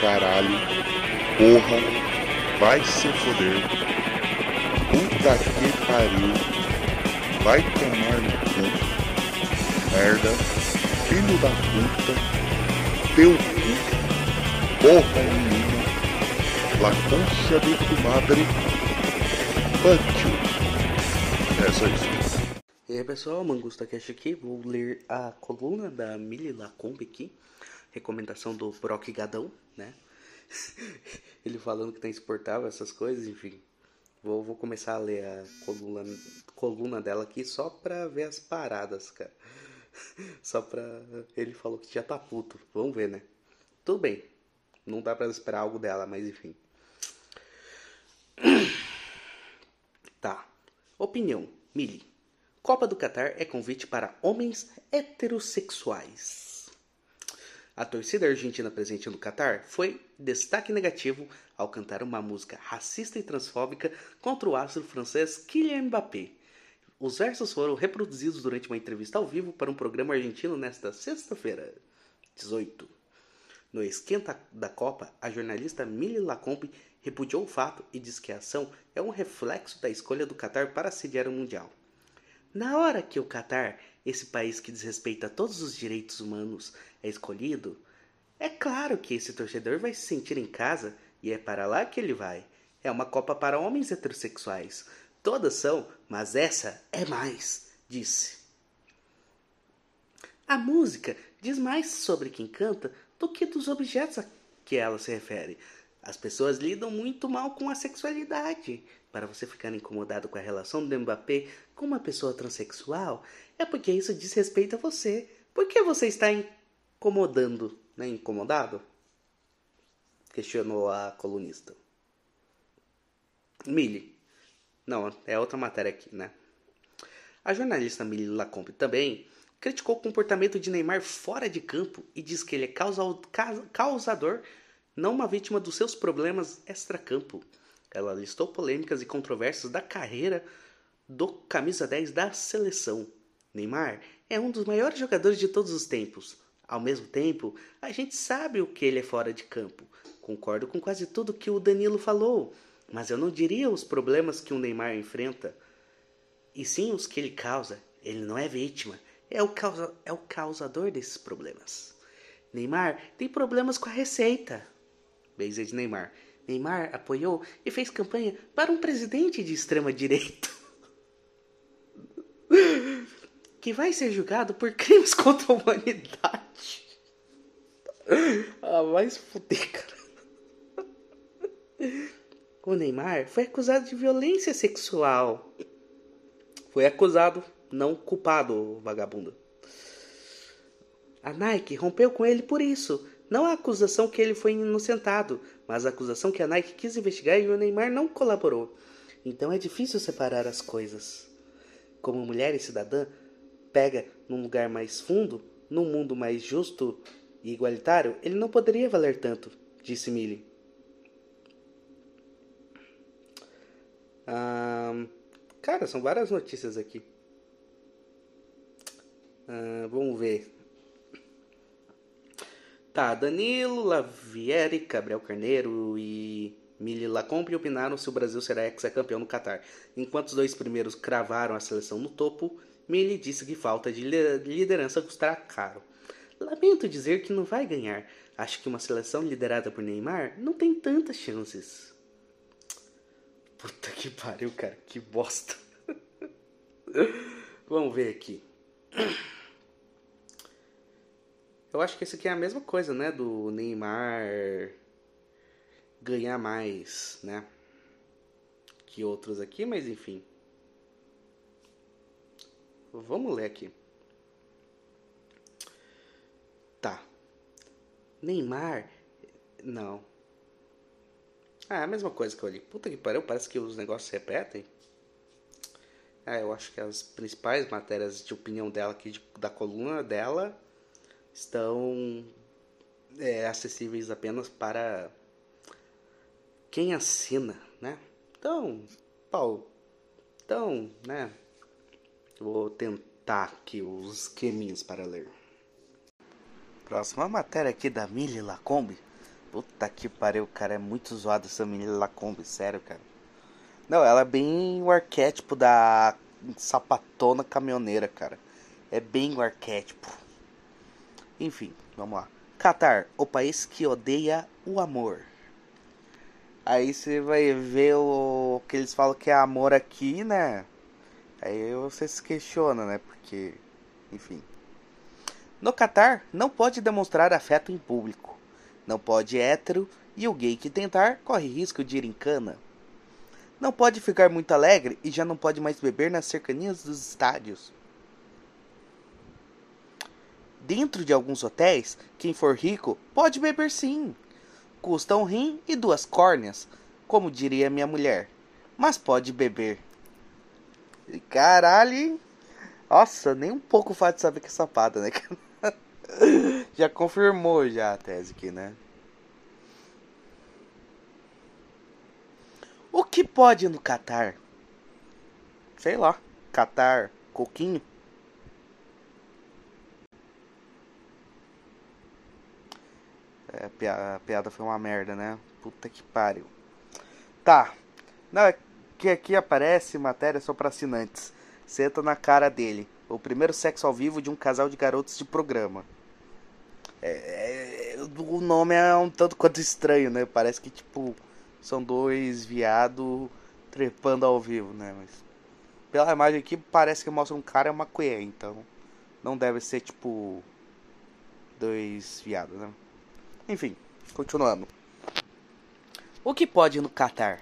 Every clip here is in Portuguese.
caralho, porra, vai se foder, puta que pariu, vai tomar no cu, merda, filho da puta, teu cu, porra nenhuma, la de tu madre, you. É só isso. E aí pessoal, Mangusta Cash aqui, vou ler a coluna da Mili Lacombe aqui, recomendação do Brock Gadão, né? Ele falando que tá insuportável essas coisas, enfim. Vou, vou começar a ler a coluna, coluna dela aqui só pra ver as paradas, cara. Só pra. Ele falou que já tá puto, vamos ver, né? Tudo bem, não dá pra esperar algo dela, mas enfim. Tá. Opinião, Mili. Copa do Catar é convite para homens heterossexuais. A torcida argentina presente no Catar foi destaque negativo ao cantar uma música racista e transfóbica contra o astro francês Kylian Mbappé. Os versos foram reproduzidos durante uma entrevista ao vivo para um programa argentino nesta sexta-feira, 18. No esquenta da Copa, a jornalista Milly Lacombe repudiou o fato e disse que a ação é um reflexo da escolha do Catar para sediar o Mundial. Na hora que o Catar, esse país que desrespeita todos os direitos humanos, é escolhido, é claro que esse torcedor vai se sentir em casa e é para lá que ele vai. É uma Copa para homens heterossexuais. Todas são, mas essa é mais, disse. A música diz mais sobre quem canta do que dos objetos a que ela se refere. As pessoas lidam muito mal com a sexualidade. Para você ficar incomodado com a relação do Mbappé com uma pessoa transexual, é porque isso diz respeito a você. Por que você está incomodando, né? Incomodado? Questionou a colunista. Millie. Não, é outra matéria aqui, né? A jornalista Millie Lacombe também criticou o comportamento de Neymar fora de campo e diz que ele é causador, não uma vítima dos seus problemas extracampo. Ela listou polêmicas e controvérsias da carreira do camisa 10 da seleção. Neymar é um dos maiores jogadores de todos os tempos. Ao mesmo tempo, a gente sabe o que ele é fora de campo. Concordo com quase tudo que o Danilo falou, mas eu não diria os problemas que o Neymar enfrenta, e sim os que ele causa. Ele não é vítima, é o, causa, é o causador desses problemas. Neymar tem problemas com a receita. Beijo de Neymar. Neymar apoiou e fez campanha para um presidente de extrema direita que vai ser julgado por crimes contra a humanidade. Ah, vai se fuder, cara. O Neymar foi acusado de violência sexual. Foi acusado, não culpado, vagabundo. A Nike rompeu com ele por isso. Não a acusação que ele foi inocentado, mas a acusação que a Nike quis investigar e o Neymar não colaborou. Então é difícil separar as coisas. Como mulher e cidadã, pega num lugar mais fundo, num mundo mais justo e igualitário, ele não poderia valer tanto, disse Millie. Ah, cara, são várias notícias aqui. Ah, vamos ver. Tá, Danilo, Lavieri, Gabriel Carneiro e Mili Lacombe opinaram se o Brasil será ex-campeão no Catar. Enquanto os dois primeiros cravaram a seleção no topo, Mili disse que falta de liderança custará caro. Lamento dizer que não vai ganhar. Acho que uma seleção liderada por Neymar não tem tantas chances. Puta que pariu, cara. Que bosta. Vamos ver aqui. Eu acho que esse aqui é a mesma coisa, né? Do Neymar ganhar mais, né? Que outros aqui, mas enfim. Vamos ler aqui. Tá. Neymar. Não. Ah, é a mesma coisa que eu li. Puta que pariu, parece que os negócios se repetem. Ah, eu acho que as principais matérias de opinião dela aqui, de, da coluna dela, estão é, acessíveis apenas para quem assina, né? Então, Paulo, então, né? Vou tentar aqui os esqueminhos para ler. Próxima matéria aqui da Millie Lacombe Puta que pariu, cara. É muito zoado essa menina Lacombe, sério, cara. Não, ela é bem o arquétipo da sapatona caminhoneira, cara. É bem o arquétipo. Enfim, vamos lá. Catar, o país que odeia o amor. Aí você vai ver o que eles falam que é amor aqui, né? Aí você se questiona, né? Porque, enfim. No Catar, não pode demonstrar afeto em público. Não pode hétero e o gay que tentar corre risco de ir em cana. Não pode ficar muito alegre e já não pode mais beber nas cercanias dos estádios. Dentro de alguns hotéis, quem for rico pode beber sim. Custa um rim e duas córneas, como diria minha mulher. Mas pode beber. Caralho, hein? Nossa, nem um pouco fácil de saber que é sapada, né? já confirmou já a tese aqui, né? O que pode no Catar? Sei lá. Catar, coquinho. É, a piada, foi uma merda, né? Puta que pariu. Tá. Não, é que aqui aparece matéria só para assinantes. Senta na cara dele. O primeiro sexo ao vivo de um casal de garotos de programa. É, é, o nome é um tanto quanto estranho, né? Parece que, tipo, são dois viado trepando ao vivo, né? Mas pela imagem aqui parece que mostra um cara e uma colher, então não deve ser tipo dois viados, né? Enfim, continuando. O que pode no Catar?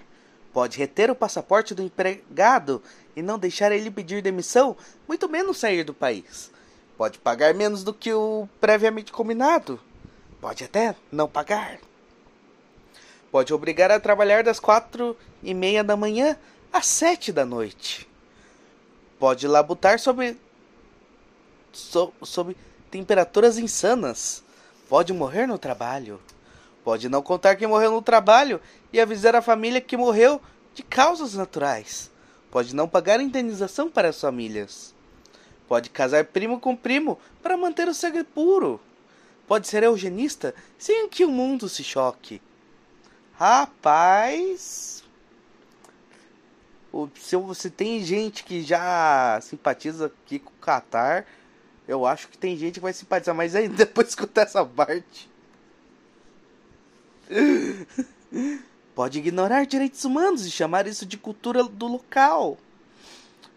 Pode reter o passaporte do empregado e não deixar ele pedir demissão, muito menos sair do país. Pode pagar menos do que o previamente combinado. Pode até não pagar. Pode obrigar a trabalhar das quatro e meia da manhã às sete da noite. Pode labutar sobre, so, sob temperaturas insanas. Pode morrer no trabalho. Pode não contar que morreu no trabalho e avisar a família que morreu de causas naturais. Pode não pagar indenização para as famílias. Pode casar primo com primo para manter o sangue puro. Pode ser eugenista sem que o mundo se choque. Rapaz. Se você tem gente que já simpatiza aqui com o Qatar, eu acho que tem gente que vai simpatizar mais ainda depois de escutar essa parte. Pode ignorar direitos humanos e chamar isso de cultura do local.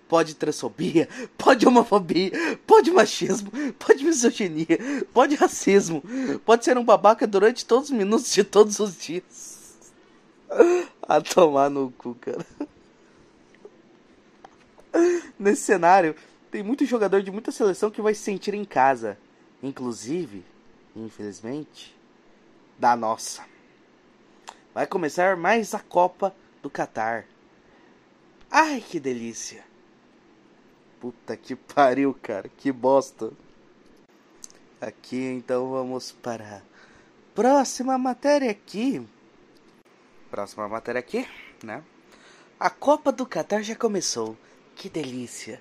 Pode transfobia, pode homofobia, pode machismo, pode misoginia, pode racismo, pode ser um babaca durante todos os minutos de todos os dias. A tomar no cu, cara. Nesse cenário, tem muito jogador de muita seleção que vai se sentir em casa. Inclusive, infelizmente, da nossa. Vai começar mais a Copa do Catar. Ai, que delícia. Puta que pariu, cara. Que bosta. Aqui, então, vamos para a próxima matéria aqui. Próxima matéria aqui, né? A Copa do Catar já começou. Que delícia.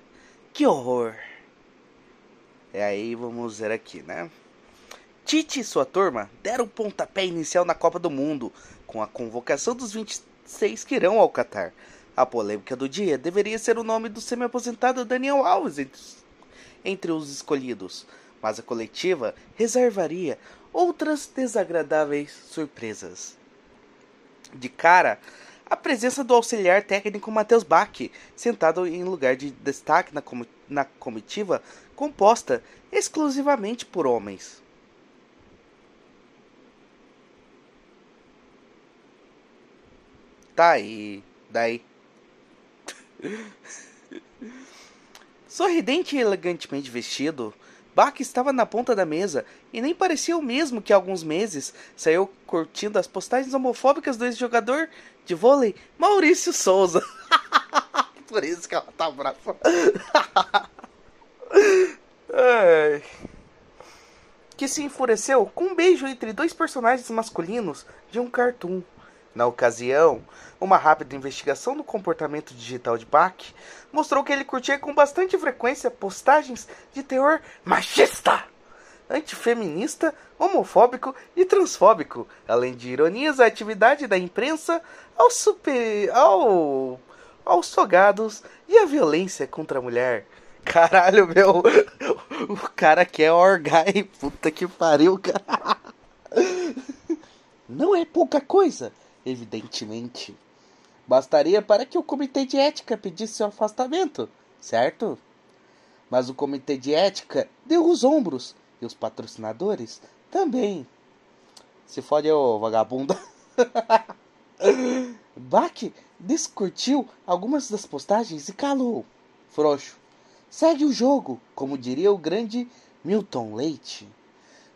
Que horror. E aí vamos ver aqui, né? Tite e sua turma deram pontapé inicial na Copa do Mundo com a convocação dos 26 que irão ao Catar. A polêmica do dia deveria ser o nome do semi-aposentado Daniel Alves entre os, entre os escolhidos, mas a coletiva reservaria outras desagradáveis surpresas de cara a presença do auxiliar técnico Matheus Bach, sentado em lugar de destaque na, com na comitiva composta exclusivamente por homens. Tá aí, daí. Sorridente e elegantemente vestido, Bach estava na ponta da mesa e nem parecia o mesmo que há alguns meses saiu curtindo as postagens homofóbicas do ex-jogador de vôlei Maurício Souza. Por isso que ela tá brava. que se enfureceu com um beijo entre dois personagens masculinos de um cartoon. Na ocasião, uma rápida investigação do comportamento digital de Bach mostrou que ele curtia com bastante frequência postagens de teor machista, antifeminista, homofóbico e transfóbico, além de ironias à atividade da imprensa, ao super, ao, aos togados e à violência contra a mulher. Caralho, meu, o cara quer orgai, puta que pariu, cara. Não é pouca coisa, evidentemente. Bastaria para que o comitê de ética pedisse seu afastamento, certo? Mas o comitê de ética deu os ombros e os patrocinadores também. Se fode, ô vagabundo. Bach descurtiu algumas das postagens e calou. Frouxo. Segue o jogo, como diria o grande Milton Leite.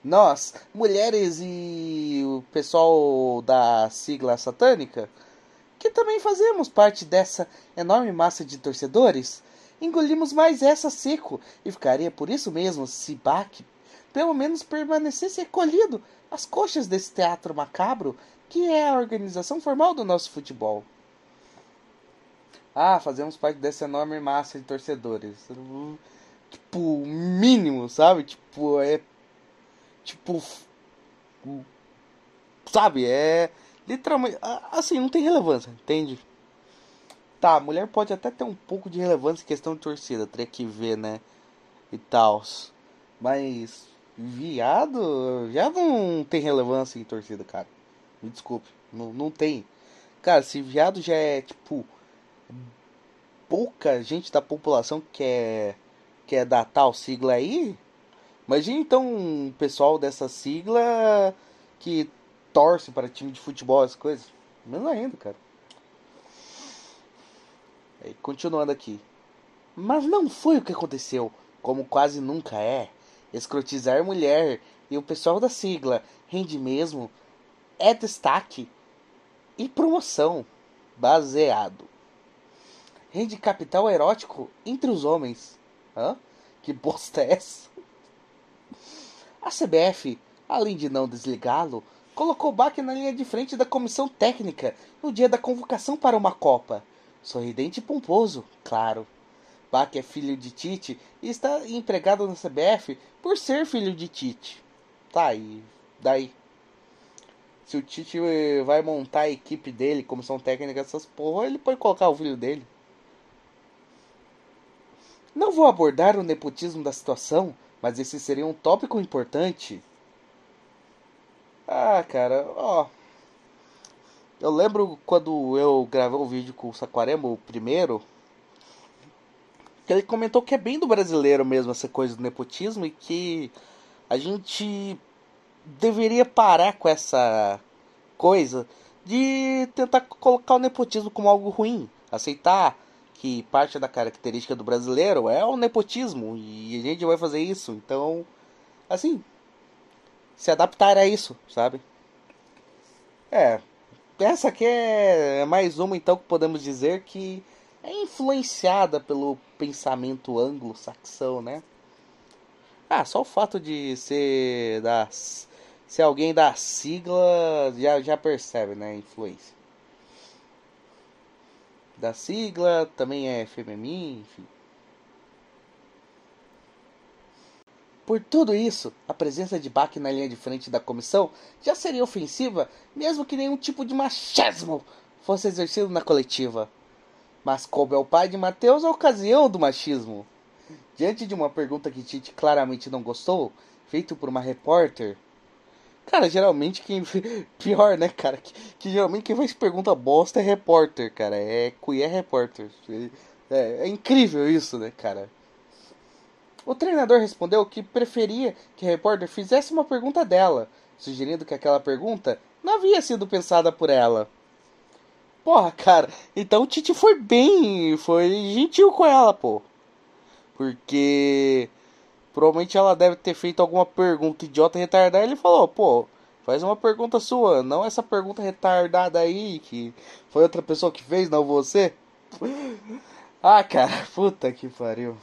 Nós, mulheres e o pessoal da sigla satânica, que também fazemos parte dessa enorme massa de torcedores, engolimos mais essa seco e ficaria por isso mesmo se Bach pelo menos permanecesse recolhido às coxas desse teatro macabro que é a organização formal do nosso futebol. Ah, fazemos parte dessa enorme massa de torcedores. Tipo, mínimo, sabe? Tipo, é. Tipo. Sabe? É. Literalmente. Assim, não tem relevância, entende? Tá, mulher pode até ter um pouco de relevância em questão de torcida, teria que ver, né? E tal. Mas Viado, viado não tem relevância em torcida, cara. Me desculpe, não, não tem. Cara, se viado já é tipo pouca gente da população que é que é da tal sigla aí, imagina então o pessoal dessa sigla que torce para time de futebol, as coisas. Menos ainda, cara. E continuando aqui. Mas não foi o que aconteceu, como quase nunca é escrotizar mulher e o pessoal da sigla rende mesmo é destaque e promoção baseado. Rende capital erótico entre os homens. Hã? Que bosta é essa? A CBF, além de não desligá-lo, colocou Bach na linha de frente da comissão técnica no dia da convocação para uma Copa. Sorridente e pomposo, claro. Bach é filho de Tite e está empregado na CBF por ser filho de Tite. Tá, e daí? Se o Tite vai montar a equipe dele, comissão técnica, essas porra, ele pode colocar o filho dele. Não vou abordar o nepotismo da situação, mas esse seria um tópico importante. Ah, cara, ó. Eu lembro quando eu gravei o vídeo com o Saquarema, o primeiro, que ele comentou que é bem do brasileiro mesmo essa coisa do nepotismo e que a gente deveria parar com essa coisa de tentar colocar o nepotismo como algo ruim, aceitar que parte da característica do brasileiro é o nepotismo e a gente vai fazer isso, então assim, se adaptar a isso, sabe? É, essa aqui é mais uma então que podemos dizer que é influenciada pelo pensamento anglo-saxão, né? Ah, só o fato de ser das ser alguém da sigla já, já percebe, né, a influência. Da sigla, também é feminino, enfim. Por tudo isso, a presença de Bach na linha de frente da comissão já seria ofensiva, mesmo que nenhum tipo de machismo fosse exercido na coletiva. Mas coube ao pai de Mateus a ocasião do machismo. Diante de uma pergunta que Tite claramente não gostou, feito por uma repórter. Cara, geralmente quem. Pior, né, cara? Que, que geralmente quem faz pergunta bosta é repórter, cara. É queer repórter. É, é incrível isso, né, cara? O treinador respondeu que preferia que a repórter fizesse uma pergunta dela, sugerindo que aquela pergunta não havia sido pensada por ela. Porra, cara, então o Tite foi bem, foi gentil com ela, pô. Porque provavelmente ela deve ter feito alguma pergunta idiota retardada. Ele falou, pô, faz uma pergunta sua, não essa pergunta retardada aí que foi outra pessoa que fez, não você. Ah, cara, puta que pariu.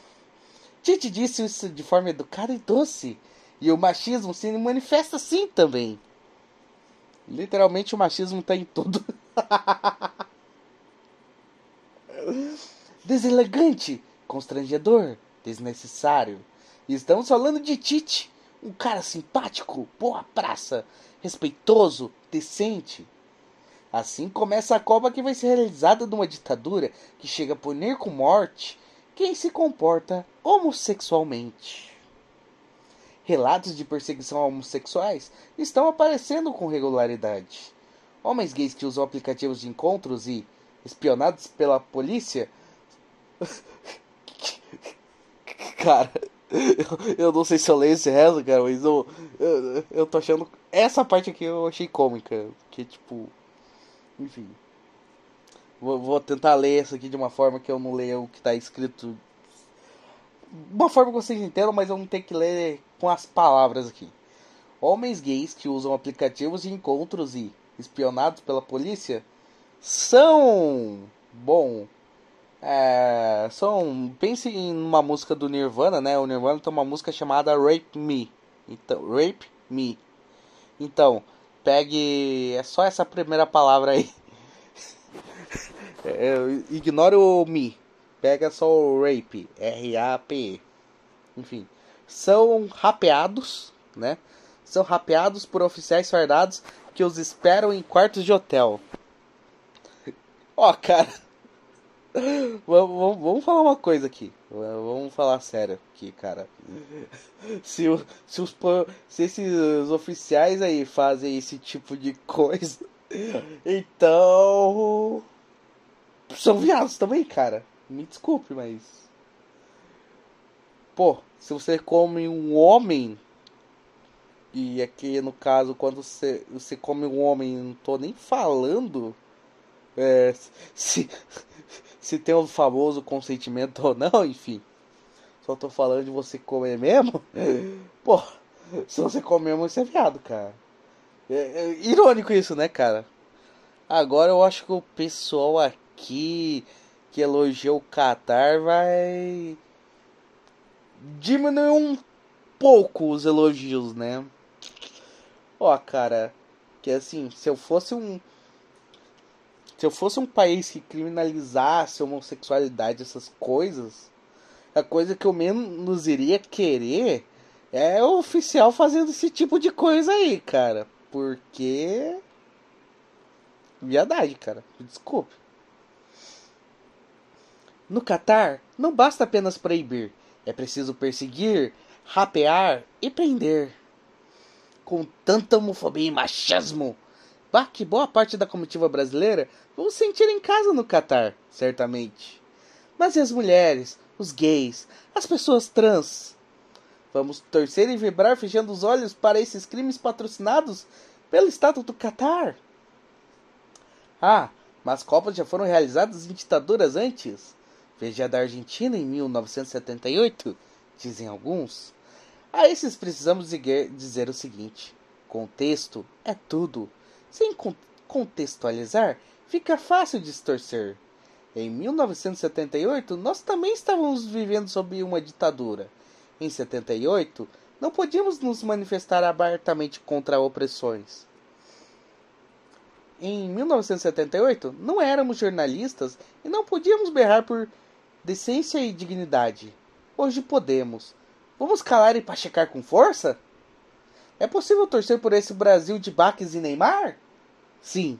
Tite disse isso de forma educada e doce. E o machismo se manifesta assim também. Literalmente o machismo tá em tudo. Deselegante, constrangedor, desnecessário. Estamos falando de Tite, um cara simpático, boa praça, respeitoso, decente. Assim começa a Copa que vai ser realizada numa ditadura que chega a punir com morte quem se comporta homossexualmente. Relatos de perseguição a homossexuais estão aparecendo com regularidade. Homens gays que usam aplicativos de encontros e espionados pela polícia. cara, eu, eu, não sei se eu leio esse resto, cara, mas eu, eu, eu tô achando. Essa parte aqui eu achei cômica. Que tipo. Enfim. Vou, vou tentar ler isso aqui de uma forma que eu não leia o que está escrito. Uma forma que vocês entendam, mas eu não tenho que ler com as palavras aqui. Homens gays que usam aplicativos de encontros e espionados pela polícia são. Bom. É, são. Pense em uma música do Nirvana, né? O Nirvana tem uma música chamada Rape Me. Então, Rape Me. Então, pegue. É só essa primeira palavra aí. É, ignore o me. Pega só o rape. R-A-P-E. Enfim. São rapeados, né? São rapeados por oficiais fardados que os esperam em quartos de hotel. Ó, oh, cara. vamos, vamos falar uma coisa aqui. Vamos falar sério aqui, cara. Se, se, os, se esses oficiais aí fazem esse tipo de coisa, então são viados também, cara. Me desculpe, mas. Pô, se você come um homem. E aqui no caso, quando você, você come um homem, não tô nem falando. É, se, se tem o famoso consentimento ou não, enfim. Só tô falando de você comer mesmo. Pô, se você comer mesmo, você é viado, cara. É, é irônico isso, né, cara? Agora eu acho que o pessoal aqui que elogiou o Qatar vai diminuir um pouco os elogios, né? Ó, cara, que assim, se eu fosse um se eu fosse um país que criminalizasse homossexualidade, essas coisas, a coisa que eu menos iria querer é o oficial fazendo esse tipo de coisa aí, cara. Porque. Viadagem, cara. Desculpe. No Catar, não basta apenas proibir, é preciso perseguir, rapear e prender. Com tanta homofobia e machismo, bah, que boa parte da comitiva brasileira vão sentir em casa no Catar, certamente. Mas e as mulheres, os gays, as pessoas trans? Vamos torcer e vibrar fechando os olhos para esses crimes patrocinados pelo Estado do Catar? Ah, mas Copas já foram realizadas em ditaduras antes. Veja a da Argentina em 1978, dizem alguns. A esses precisamos dizer o seguinte: contexto é tudo. Sem contextualizar, fica fácil distorcer. Em 1978, nós também estávamos vivendo sob uma ditadura. Em 78, não podíamos nos manifestar abertamente contra opressões. Em 1978, não éramos jornalistas e não podíamos berrar por decência e dignidade. Hoje podemos. Vamos calar e pachecar com força? É possível torcer por esse Brasil de Baques e Neymar? Sim.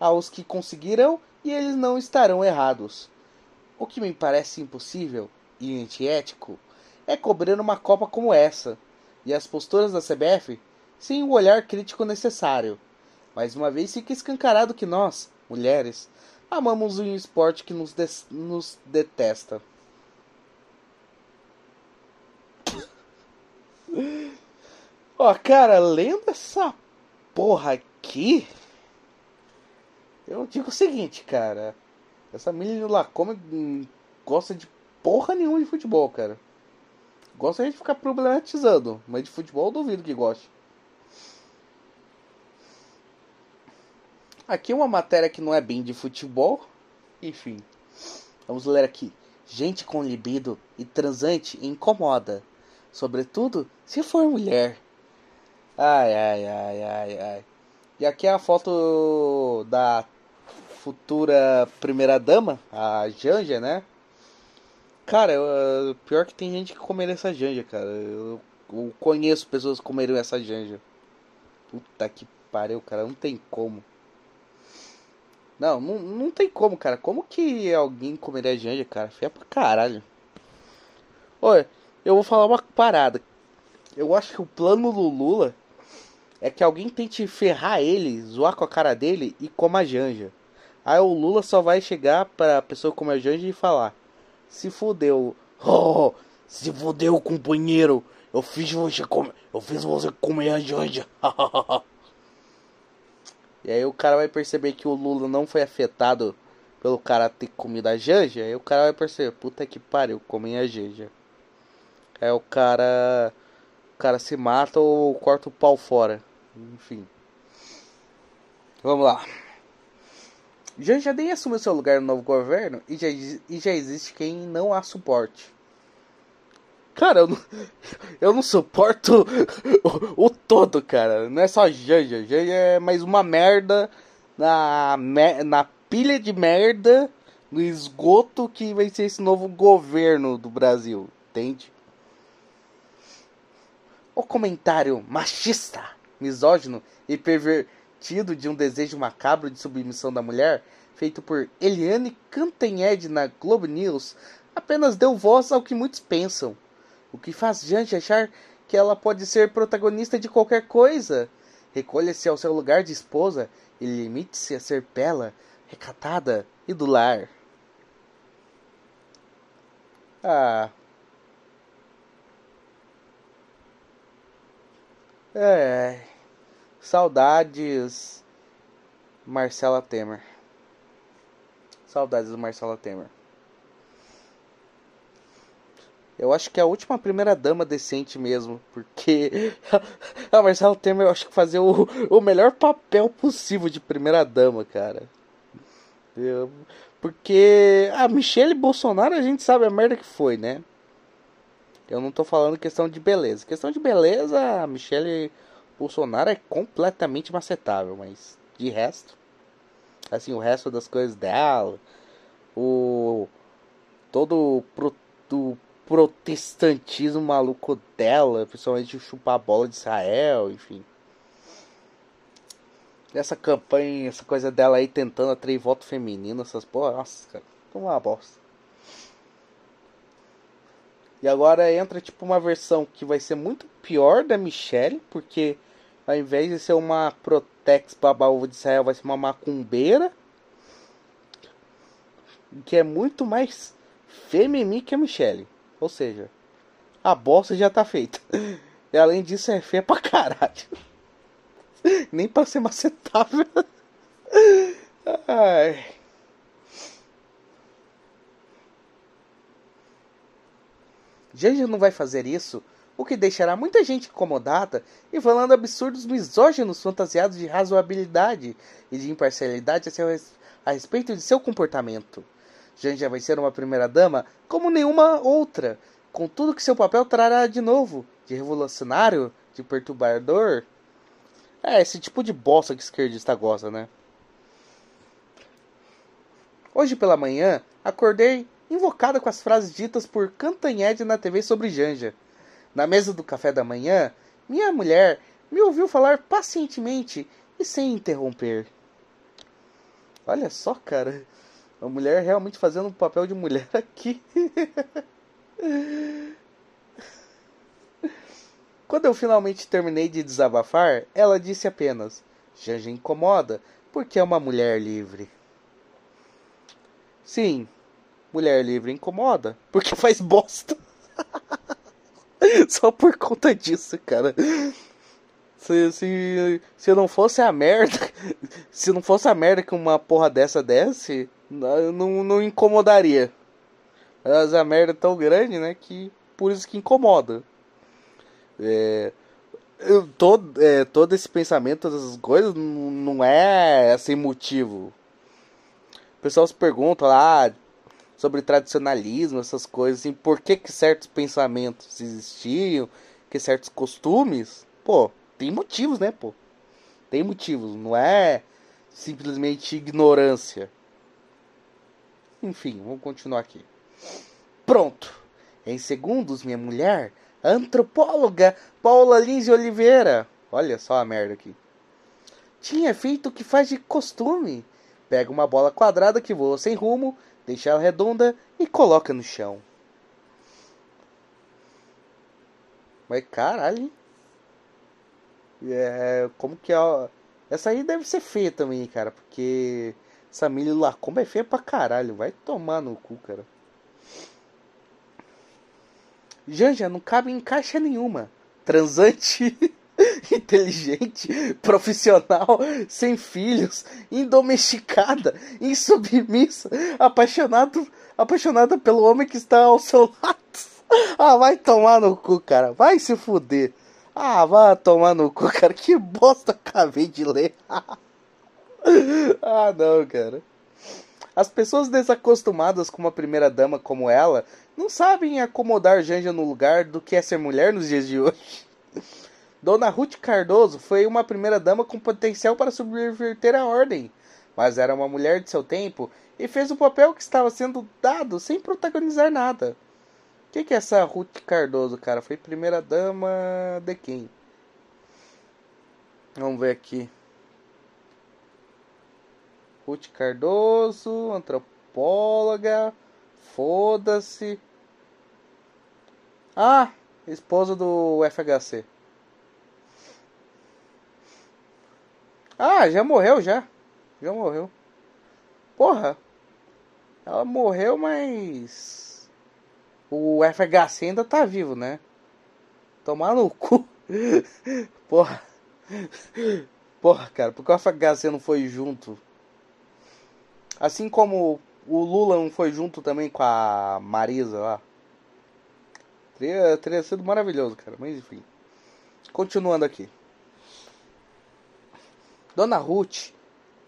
Há os que conseguirão e eles não estarão errados. O que me parece impossível e antiético é cobrir uma Copa como essa e as posturas da CBF sem o olhar crítico necessário. Mais uma vez fica escancarado que nós, mulheres, amamos um esporte que nos, nos detesta. Ó, cara, lendo essa porra aqui, eu digo o seguinte, cara. Essa menina lá hum, gosta de porra nenhuma de futebol, cara. Gosta de ficar problematizando, mas de futebol eu duvido que goste. Aqui uma matéria que não é bem de futebol. Enfim. Vamos ler aqui. Gente com libido e transante incomoda. Sobretudo se for mulher. Ai, ai, ai, ai, ai. E aqui é a foto da futura primeira dama, a Janja, né? Cara, eu, pior que tem gente que come essa Janja, cara. Eu Eu conheço pessoas que comeram essa janja. Puta que pariu, cara. Não tem como. Não, não, não tem como, cara. Como que alguém comeria janja, cara? Feia pra caralho. Olha, eu vou falar uma parada. Eu acho que o plano do Lula é que alguém tente ferrar ele, zoar com a cara dele e coma a janja. Aí o Lula só vai chegar pra pessoa comer a janja e falar: Se fudeu. Oh, se fudeu, companheiro. Eu fiz você comer. Eu fiz você comer a janja. e aí o cara vai perceber que o Lula não foi afetado pelo cara ter comido a janja. Aí o cara vai perceber, puta que pariu, comem a janja. Aí o cara. O cara se mata ou corta o pau fora. Enfim. Vamos lá. Janja nem assumiu seu lugar no novo governo e já, e já existe quem não a suporte. Cara, eu não, eu não suporto o, o, todo, cara. Não é só Janja. Janja é mais uma merda na, na pilha de merda no esgoto que vai ser esse novo governo do Brasil. Entende? O comentário machista, misógino e pervertido de um desejo macabro de submissão da mulher, feito por Eliane Cantanhede na Globo News, apenas deu voz ao que muitos pensam o que faz Jante achar que ela pode ser protagonista de qualquer coisa. Recolha-se ao seu lugar de esposa e limite-se a ser bela, recatada e do lar. Ah. É. Saudades. Marcela Temer. Saudades do Marcela Temer. Eu acho que é a última primeira dama decente mesmo, porque a Marcela Temer eu acho que fazia o, o melhor papel possível de primeira dama, cara. Eu, porque a Michelle Bolsonaro a gente sabe a merda que foi, né? Eu não tô falando questão de beleza. Questão de beleza, a Michelle Bolsonaro é completamente macetável, mas de resto, assim, o resto das coisas dela, o todo pro, protestantismo maluco dela, principalmente chupar a bola de Israel, enfim. Essa campanha, essa coisa dela aí tentando atrair voto feminino, essas porra, nossa, cara, uma bosta. E agora entra tipo uma versão que vai ser muito pior da Michelle, porque ao invés de ser uma Protex babaúva de Israel, vai ser uma macumbeira. Que é muito mais femini que a Michelle. Ou seja, a bosta já tá feita. E além disso é feia pra caralho. Nem pra ser macetável. Ai. Janja não vai fazer isso, o que deixará muita gente incomodada e falando absurdos misóginos fantasiados de razoabilidade e de imparcialidade a, seu, a respeito de seu comportamento. Janja vai ser uma primeira-dama como nenhuma outra, com tudo que seu papel trará de novo, de revolucionário, de perturbador. É, esse tipo de bosta que esquerdista gosta, né? Hoje pela manhã, acordei invocada com as frases ditas por Cantanhede na TV sobre Janja. Na mesa do café da manhã, minha mulher me ouviu falar pacientemente e sem interromper. Olha só, cara. A mulher realmente fazendo um papel de mulher aqui. Quando eu finalmente terminei de desabafar, ela disse apenas: Janja incomoda porque é uma mulher livre. Sim, mulher livre incomoda porque faz bosta. Só por conta disso, cara. Se, se, se não fosse a merda. Se não fosse a merda que uma porra dessa desce, não, não incomodaria. Mas a merda é tão grande, né? Que por isso que incomoda. É, eu, todo, é, todo esse pensamento, essas coisas, não é sem motivo. O pessoal se pergunta lá sobre tradicionalismo, essas coisas, assim, por que, que certos pensamentos existiam, que certos costumes, pô, tem motivos, né, pô? Tem motivos, não é simplesmente ignorância. Enfim, vamos continuar aqui. Pronto. Em segundos, minha mulher antropóloga Paula Lins Oliveira. Olha só a merda aqui. Tinha feito o que faz de costume. Pega uma bola quadrada que voa sem rumo, deixa ela redonda e coloca no chão. Mas caralho. É, como que é. Essa aí deve ser feia também, cara. Porque essa milho lá, como é feia pra caralho. Vai tomar no cu, cara. Janja não cabe em caixa nenhuma. Transante, inteligente, profissional, sem filhos, indomesticada, insubmissa, apaixonado, apaixonada pelo homem que está ao seu lado. Ah, vai tomar no cu, cara. Vai se fuder. Ah, vai tomar no cu, cara. Que bosta acabei de ler. ah, não, cara. As pessoas desacostumadas com uma primeira dama como ela não sabem acomodar Janja no lugar do que é ser mulher nos dias de hoje. Dona Ruth Cardoso foi uma primeira dama com potencial para subverter a ordem, mas era uma mulher de seu tempo e fez o papel que estava sendo dado sem protagonizar nada. O que, que é essa Ruth Cardoso, cara? Foi primeira dama de quem? Vamos ver aqui. Ruth Cardoso, antropóloga. Foda-se. Ah, esposa do FHC. Ah, já morreu já. Já morreu. Porra. Ela morreu, mas o FHC ainda tá vivo, né? Tomar no cu. Porra. Porra, cara, porque o FHC não foi junto? Assim como o Lula não foi junto também com a Marisa lá. Teria, teria sido maravilhoso, cara. Mas enfim. Continuando aqui. Dona Ruth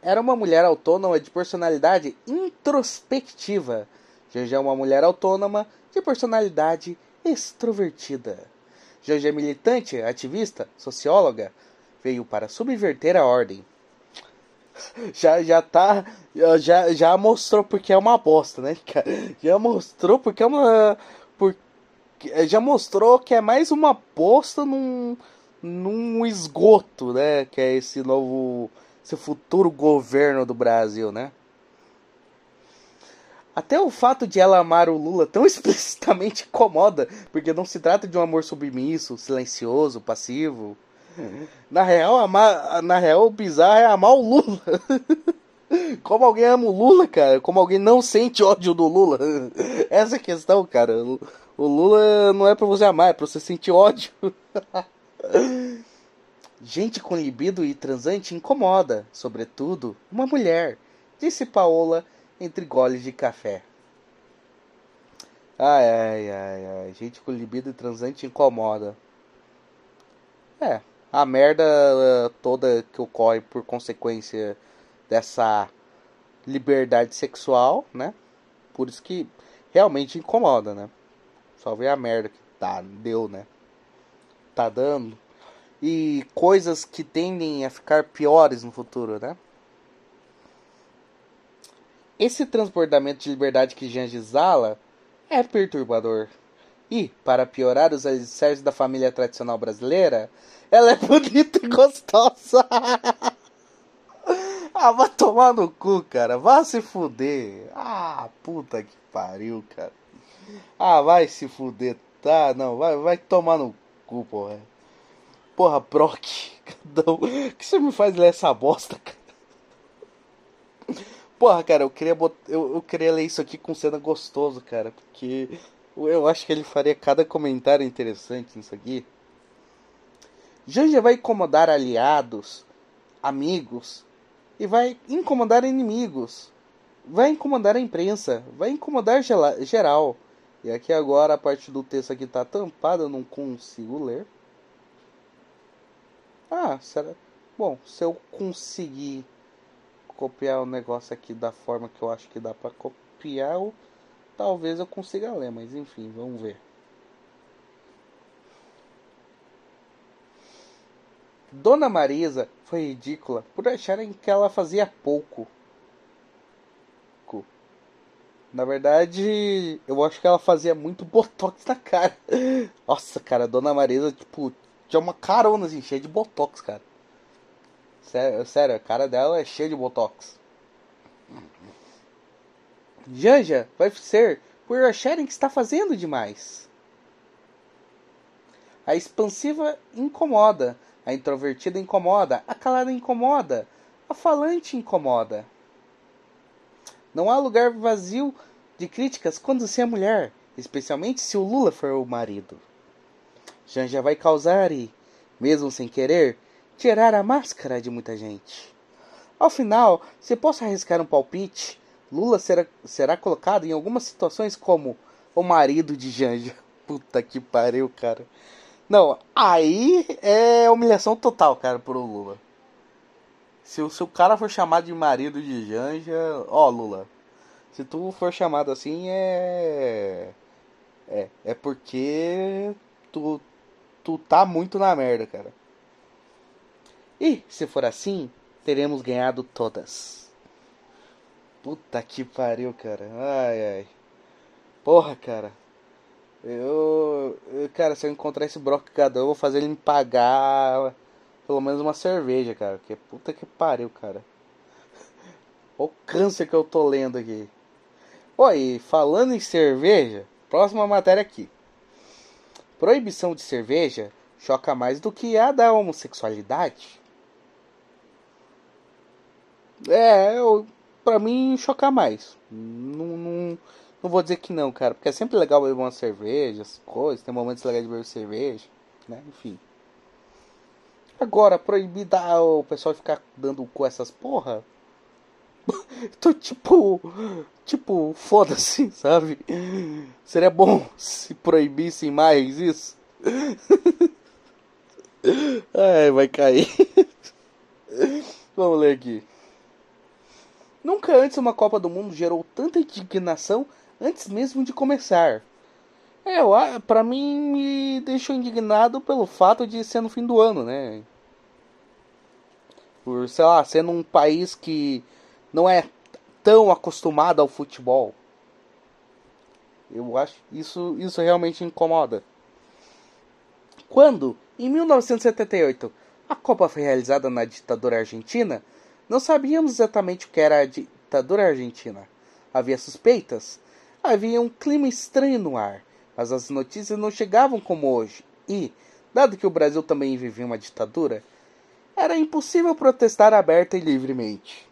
era uma mulher autônoma de personalidade introspectiva. Já é uma mulher autônoma de personalidade extrovertida. Jorge é militante, ativista, socióloga, veio para subverter a ordem. Já, já tá. Já, já mostrou porque é uma bosta, né? Já mostrou porque é uma. Por, já mostrou que é mais uma bosta num, num esgoto, né? Que é esse novo. Esse futuro governo do Brasil, né? Até o fato de ela amar o Lula tão explicitamente incomoda, porque não se trata de um amor submisso, silencioso, passivo. Na real, amar, na real, o bizarro é amar o Lula. Como alguém ama o Lula, cara? Como alguém não sente ódio do Lula? Essa é a questão, cara. O Lula não é pra você amar, é pra você sentir ódio. Gente com libido e transante incomoda, sobretudo uma mulher, disse Paola entre goles de café. Ai, ai, ai, ai. Gente com libido e transante incomoda. É, a merda uh, toda que ocorre por consequência dessa liberdade sexual, né? Por isso que realmente incomoda, né? Só ver a merda que tá, deu, né? Tá dando. E coisas que tendem a ficar piores no futuro, né? Esse transbordamento de liberdade que Jean exala é perturbador. E, para piorar os alicerces da família tradicional brasileira, ela é bonita e gostosa. ah, vai tomar no cu, cara. Vá se fuder. Ah, puta que pariu, cara. Ah, vai se fuder. Tá, não, vai, vai tomar no cu, porra. Porra, Brock. O que você me faz ler essa bosta, cara? Porra, cara, eu queria, bot... eu, eu queria ler isso aqui com cena gostoso, cara. Porque eu acho que ele faria cada comentário interessante nisso aqui. Janja vai incomodar aliados, amigos, e vai incomodar inimigos. Vai incomodar a imprensa, vai incomodar geral. E aqui agora a parte do texto aqui tá tampada, eu não consigo ler. Ah, será? Bom, se eu conseguir copiar o negócio aqui da forma que eu acho que dá para copiar, ou talvez eu consiga ler, mas enfim, vamos ver. Dona Marisa foi ridícula por acharem que ela fazia pouco. Na verdade, eu acho que ela fazia muito botox na cara. Nossa, cara, a Dona Marisa, tipo, tinha uma carona assim, cheia de botox, cara. Sério, sério, a cara dela é cheia de botox. Janja vai ser por acharem que está fazendo demais. A expansiva incomoda, a introvertida incomoda, a calada incomoda, a falante incomoda. Não há lugar vazio de críticas quando se é mulher, especialmente se o Lula for o marido. Janja vai causar e, mesmo sem querer, tirar a máscara de muita gente. Ao final, se posso arriscar um palpite, Lula será, será colocado em algumas situações como o marido de Janja. Puta que pariu, cara. Não, aí é humilhação total, cara, pro Lula. Se o, se o cara for chamado de marido de Janja, ó, Lula. Se tu for chamado assim, é. É, é porque tu, tu tá muito na merda, cara. E, se for assim, teremos ganhado todas. Puta que pariu, cara. Ai, ai. Porra, cara. Eu, eu, cara, se eu encontrar esse brocador, eu vou fazer ele me pagar pelo menos uma cerveja, cara. Que puta que pariu, cara. O câncer que eu tô lendo aqui. Oi, falando em cerveja, próxima matéria aqui. Proibição de cerveja choca mais do que a da homossexualidade. É, eu, pra mim choca mais. Não, não, não vou dizer que não, cara, porque é sempre legal beber uma cerveja, as coisas, tem momentos legais de beber cerveja, né? Enfim. Agora, proibir o pessoal ficar dando com essas porra. Tô tipo. Tipo, foda-se, sabe? Seria bom se proibissem mais isso. Ai, vai cair. Vamos ler aqui. Nunca antes uma Copa do Mundo gerou tanta indignação antes mesmo de começar. É, para mim me deixou indignado pelo fato de ser no fim do ano, né? Por, sei lá, sendo um país que não é tão acostumado ao futebol. Eu acho isso isso realmente incomoda. Quando, em 1978, a Copa foi realizada na ditadura argentina, não sabíamos exatamente o que era a ditadura argentina. Havia suspeitas, havia um clima estranho no ar, mas as notícias não chegavam como hoje. E, dado que o Brasil também vivia uma ditadura, era impossível protestar aberta e livremente.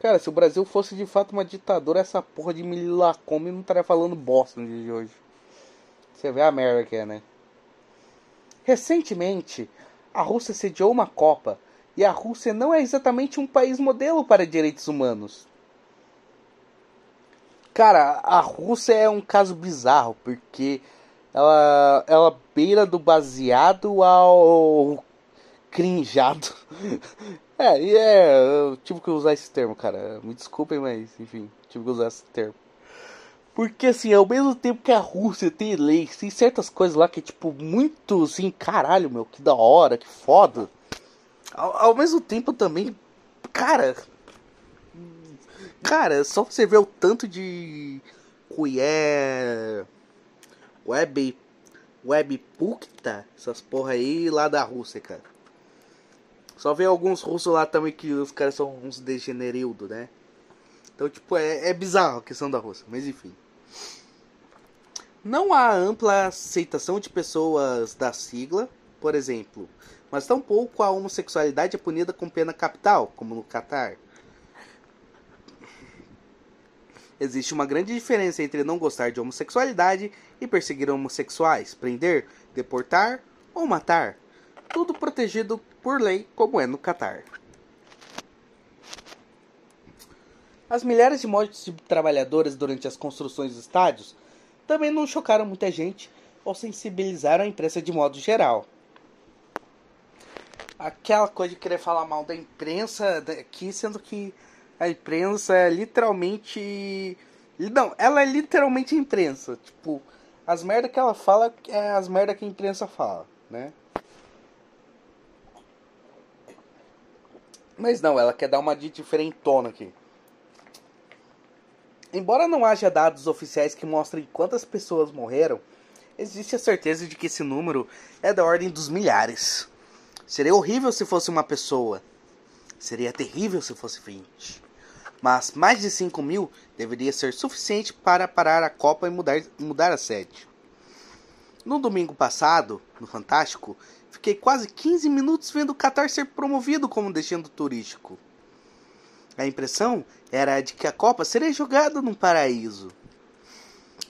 Cara, se o Brasil fosse de fato uma ditadura, essa porra de Mililacome não estaria falando bosta no dia de hoje. Você vê a merda que é, né? Recentemente, a Rússia sediou uma Copa e a Rússia não é exatamente um país modelo para direitos humanos. Cara, a Rússia é um caso bizarro, porque ela, ela beira do baseado ao crinjado. é, e é, eu tive que usar esse termo, cara. Me desculpem, mas enfim, tive que usar esse termo. Porque assim, ao mesmo tempo que a Rússia tem leis, tem certas coisas lá que é tipo muito assim, caralho, meu, que da hora, que foda. Ao, ao mesmo tempo também, cara, cara, só você ver o tanto de colher web webpukta, essas porra aí lá da Rússia, cara. Só ver alguns russos lá também que os caras são uns degenerildo, né? Então, tipo, é, é bizarro a questão da Rússia, mas enfim. Não há ampla aceitação de pessoas da sigla, por exemplo, mas tampouco a homossexualidade é punida com pena capital, como no Catar. Existe uma grande diferença entre não gostar de homossexualidade e perseguir homossexuais, prender, deportar ou matar. Tudo protegido por lei, como é no Catar. As milhares de mortes de trabalhadores durante as construções dos estádios também não chocaram muita gente ou sensibilizaram a imprensa de modo geral. Aquela coisa de querer falar mal da imprensa aqui, sendo que a imprensa é literalmente. Não, ela é literalmente imprensa. Tipo, as merda que ela fala é as merda que a imprensa fala, né? Mas não, ela quer dar uma de diferentona aqui. Embora não haja dados oficiais que mostrem quantas pessoas morreram, existe a certeza de que esse número é da ordem dos milhares. Seria horrível se fosse uma pessoa. Seria terrível se fosse 20. Mas mais de 5 mil deveria ser suficiente para parar a Copa e mudar, mudar a sede. No domingo passado, no Fantástico, fiquei quase 15 minutos vendo o Qatar ser promovido como destino turístico. A impressão era de que a Copa seria jogada num paraíso.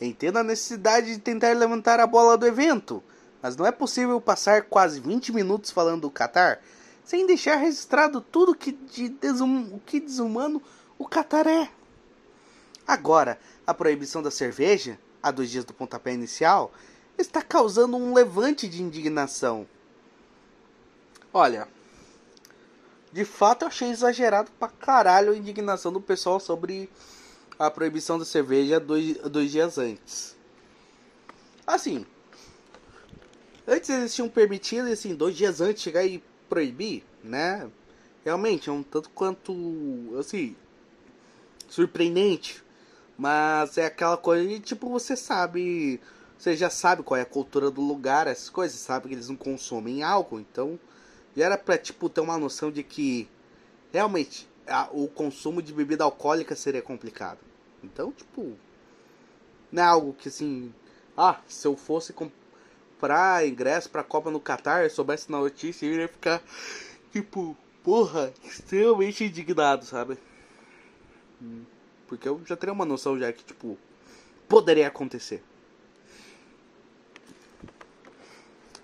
Entendo a necessidade de tentar levantar a bola do evento, mas não é possível passar quase 20 minutos falando do Qatar sem deixar registrado tudo que de desum, o que desumano o Qatar é. Agora, a proibição da cerveja, há dois dias do pontapé inicial, está causando um levante de indignação. Olha, de fato, eu achei exagerado pra caralho a indignação do pessoal sobre a proibição da cerveja dois, dois dias antes. Assim, antes eles tinham permitido, assim, dois dias antes chegar e proibir, né? Realmente é um tanto quanto, assim, surpreendente. Mas é aquela coisa de, tipo, você sabe, você já sabe qual é a cultura do lugar, essas coisas, sabe que eles não consomem álcool, então já era pra, tipo, ter uma noção de que realmente a, o consumo de bebida alcoólica seria complicado. Então, tipo, não é algo que assim, ah, se eu fosse comprar ingresso pra Copa no Catar, soubesse na notícia, eu ia ficar, tipo, porra, extremamente indignado, sabe? Porque eu já teria uma noção já que, tipo, poderia acontecer.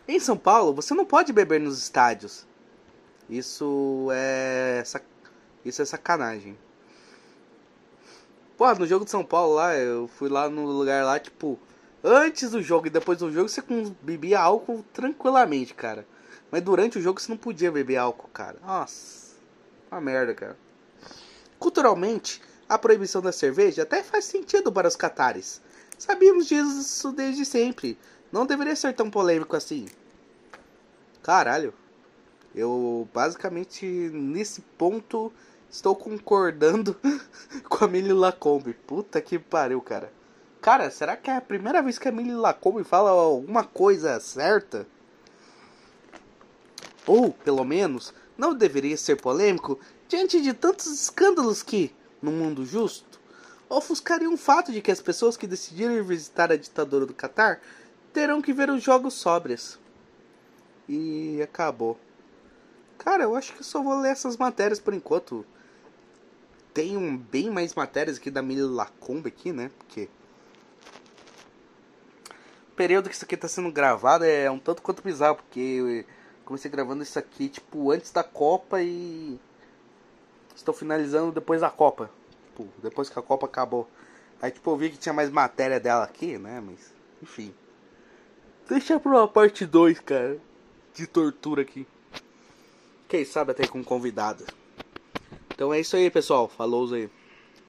Em São Paulo, você não pode beber nos estádios. Isso é. Isso é sacanagem. Pô, no jogo de São Paulo lá, eu fui lá no lugar lá, tipo, antes do jogo e depois do jogo você bebia álcool tranquilamente, cara. Mas durante o jogo você não podia beber álcool, cara. Nossa, uma merda, cara. Culturalmente, a proibição da cerveja até faz sentido para os catares. Sabíamos disso desde sempre. Não deveria ser tão polêmico assim. Caralho. Eu basicamente nesse ponto estou concordando com a Millie Lacombe. Puta que pariu, cara. Cara, será que é a primeira vez que a Millie Lacombe fala alguma coisa certa? Ou, pelo menos, não deveria ser polêmico diante de tantos escândalos que, no mundo justo, ofuscariam o fato de que as pessoas que decidirem visitar a ditadura do Catar terão que ver os jogos sóbrias. E acabou. Cara, eu acho que só vou ler essas matérias por enquanto. Tem um, bem mais matérias aqui da Mila Lacombe aqui, né? Porque o período que isso aqui tá sendo gravado é um tanto quanto bizarro, porque eu comecei gravando isso aqui tipo antes da Copa e estou finalizando depois da Copa. Tipo, depois que a Copa acabou. Aí tipo eu vi que tinha mais matéria dela aqui, né? Mas enfim. Deixa pra uma parte 2, cara. De tortura aqui. Quem sabe até com convidado. Então é isso aí, pessoal. Falou aí.